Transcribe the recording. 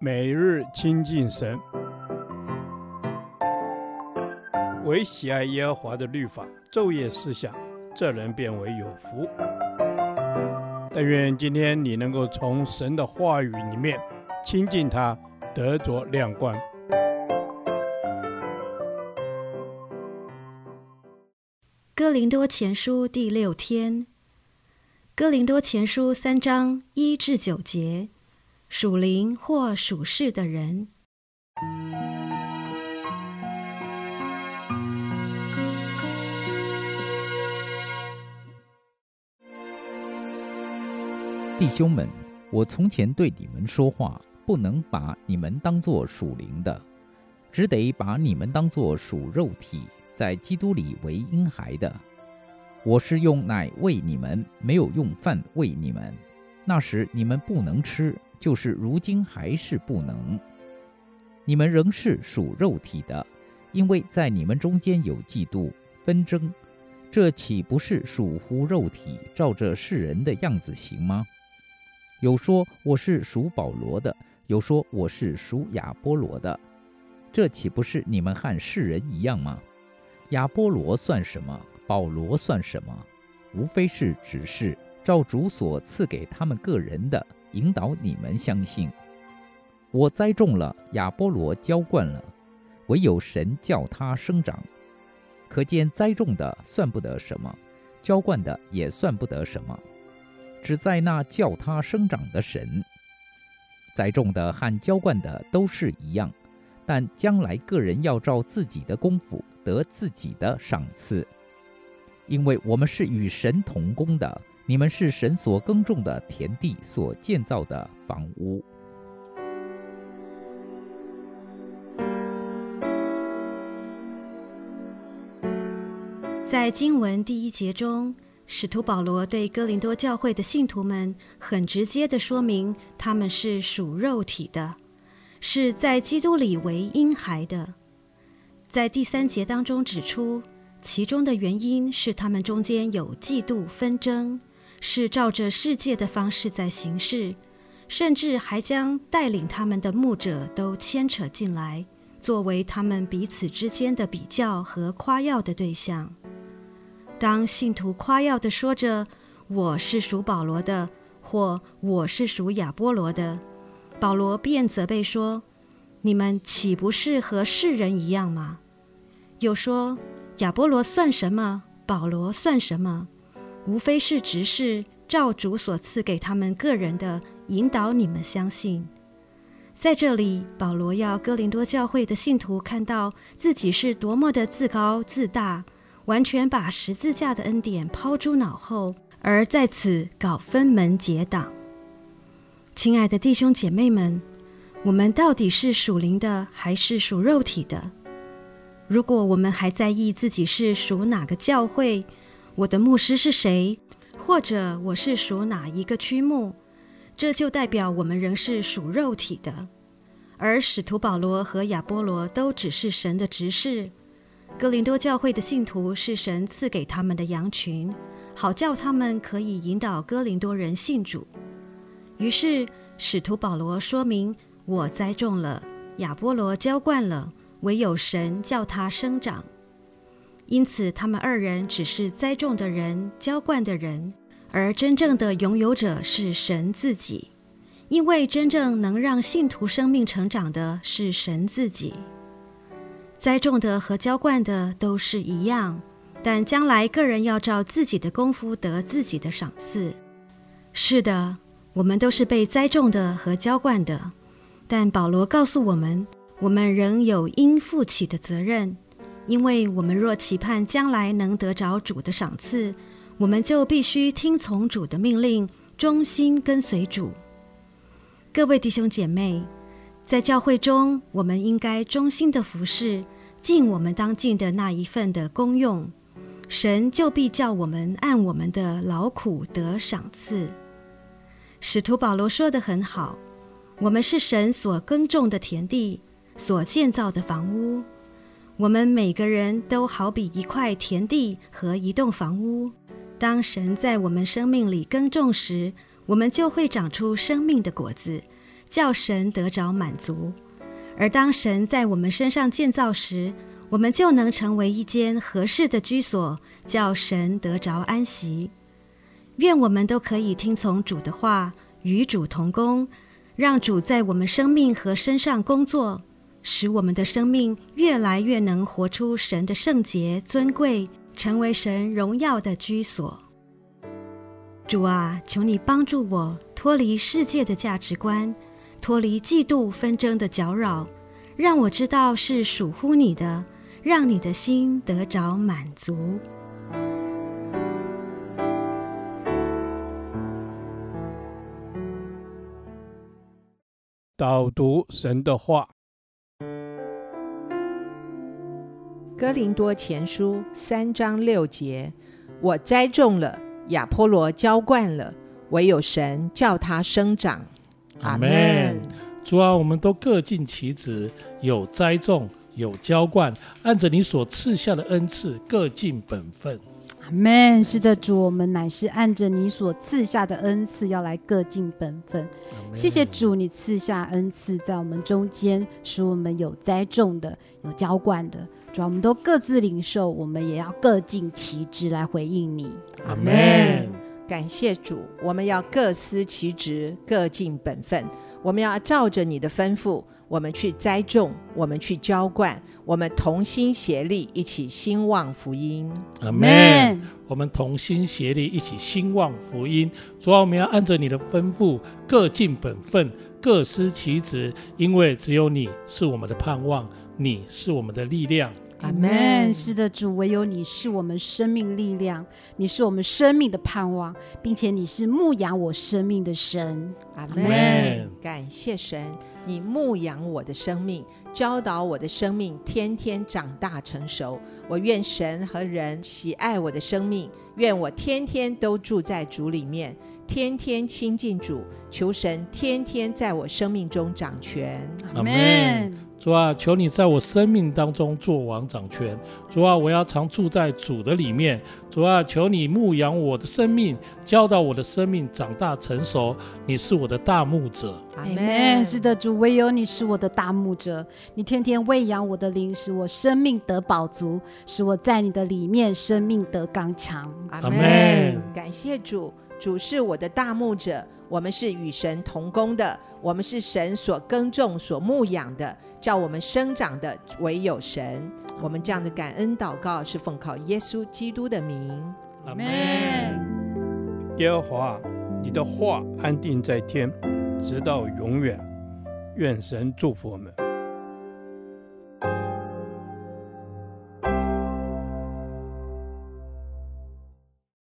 每日亲近神，唯喜爱耶和华的律法，昼夜思想，这人便为有福。但愿今天你能够从神的话语里面亲近他，得着亮光。哥林多前书第六天，哥林多前书三章一至九节。属灵或属世的人，弟兄们，我从前对你们说话，不能把你们当作属灵的，只得把你们当作属肉体，在基督里为婴孩的。我是用奶喂你们，没有用饭喂你们。那时你们不能吃。就是如今还是不能，你们仍是属肉体的，因为在你们中间有嫉妒纷争，这岂不是属乎肉体，照着世人的样子行吗？有说我是属保罗的，有说我是属亚波罗的，这岂不是你们和世人一样吗？亚波罗算什么？保罗算什么？无非是只是，照主所赐给他们个人的。引导你们相信，我栽种了，亚波罗浇灌了，唯有神叫它生长。可见栽种的算不得什么，浇灌的也算不得什么，只在那叫它生长的神。栽种的和浇灌的都是一样，但将来个人要照自己的功夫得自己的赏赐，因为我们是与神同工的。你们是神所耕种的田地，所建造的房屋。在经文第一节中，使徒保罗对哥林多教会的信徒们很直接的说明，他们是属肉体的，是在基督里为婴孩的。在第三节当中指出，其中的原因是他们中间有嫉妒纷争。是照着世界的方式在行事，甚至还将带领他们的牧者都牵扯进来，作为他们彼此之间的比较和夸耀的对象。当信徒夸耀地说着“我是属保罗的”或“我是属亚波罗的”，保罗便责备说：“你们岂不是和世人一样吗？”又说：“亚波罗算什么？保罗算什么？”无非是执事，照主所赐给他们个人的引导，你们相信。在这里，保罗要哥林多教会的信徒看到自己是多么的自高自大，完全把十字架的恩典抛诸脑后，而在此搞分门结党。亲爱的弟兄姐妹们，我们到底是属灵的还是属肉体的？如果我们还在意自己是属哪个教会，我的牧师是谁？或者我是属哪一个区牧？这就代表我们仍是属肉体的。而使徒保罗和亚波罗都只是神的执事，哥林多教会的信徒是神赐给他们的羊群，好叫他们可以引导哥林多人信主。于是使徒保罗说明：我栽种了，亚波罗浇灌了，唯有神叫他生长。因此，他们二人只是栽种的人、浇灌的人，而真正的拥有者是神自己。因为真正能让信徒生命成长的是神自己。栽种的和浇灌的都是一样，但将来个人要照自己的功夫得自己的赏赐。是的，我们都是被栽种的和浇灌的，但保罗告诉我们，我们仍有应负起的责任。因为我们若期盼将来能得着主的赏赐，我们就必须听从主的命令，忠心跟随主。各位弟兄姐妹，在教会中，我们应该忠心的服侍，尽我们当尽的那一份的功用，神就必叫我们按我们的劳苦得赏赐。使徒保罗说得很好，我们是神所耕种的田地，所建造的房屋。我们每个人都好比一块田地和一栋房屋。当神在我们生命里耕种时，我们就会长出生命的果子，叫神得着满足。而当神在我们身上建造时，我们就能成为一间合适的居所，叫神得着安息。愿我们都可以听从主的话，与主同工，让主在我们生命和身上工作，使我们的生命越来越能活出神的圣洁、尊贵，成为神荣耀的居所。主啊，求你帮助我脱离世界的价值观，脱离嫉妒纷争的搅扰，让我知道是属乎你的，让你的心得着满足。导读神的话，《哥林多前书》三章六节：我栽种了，亚波罗浇灌了，唯有神叫他生长。阿门。主啊，我们都各尽其职，有栽种，有浇灌，按着你所赐下的恩赐，各尽本分。阿门。是的，主，我们乃是按着你所赐下的恩赐，要来各尽本分。谢谢主，你赐下恩赐在我们中间，使我们有栽种的，有浇灌的。主，我们都各自领受，我们也要各尽其职来回应你。阿门。感谢主，我们要各司其职，各尽本分。我们要照着你的吩咐，我们去栽种，我们去浇灌。我们同心协力，一起兴旺福音。阿门。我们同心协力，一起兴旺福音。主要，我们要按着你的吩咐，各尽本分，各司其职，因为只有你是我们的盼望，你是我们的力量。阿门。是的，主，唯有你是我们生命力量，你是我们生命的盼望，并且你是牧养我生命的神。阿门。感谢神，你牧养我的生命。教导我的生命天天长大成熟，我愿神和人喜爱我的生命，愿我天天都住在主里面，天天亲近主，求神天天在我生命中掌权。阿门。主啊，求你在我生命当中做王掌权。主啊，我要常住在主的里面。主啊，求你牧养我的生命，教导我的生命长大成熟。你是我的大牧者。阿门。是的，主，唯有你是我的大牧者。你天天喂养我的灵，使我生命得饱足，使我在你的里面生命得刚强。阿门。感谢主，主是我的大牧者。我们是与神同工的，我们是神所耕种、所牧养的，叫我们生长的唯有神。我们这样的感恩祷告是奉靠耶稣基督的名。阿门。耶和华，你的话安定在天，直到永远。愿神祝福我们。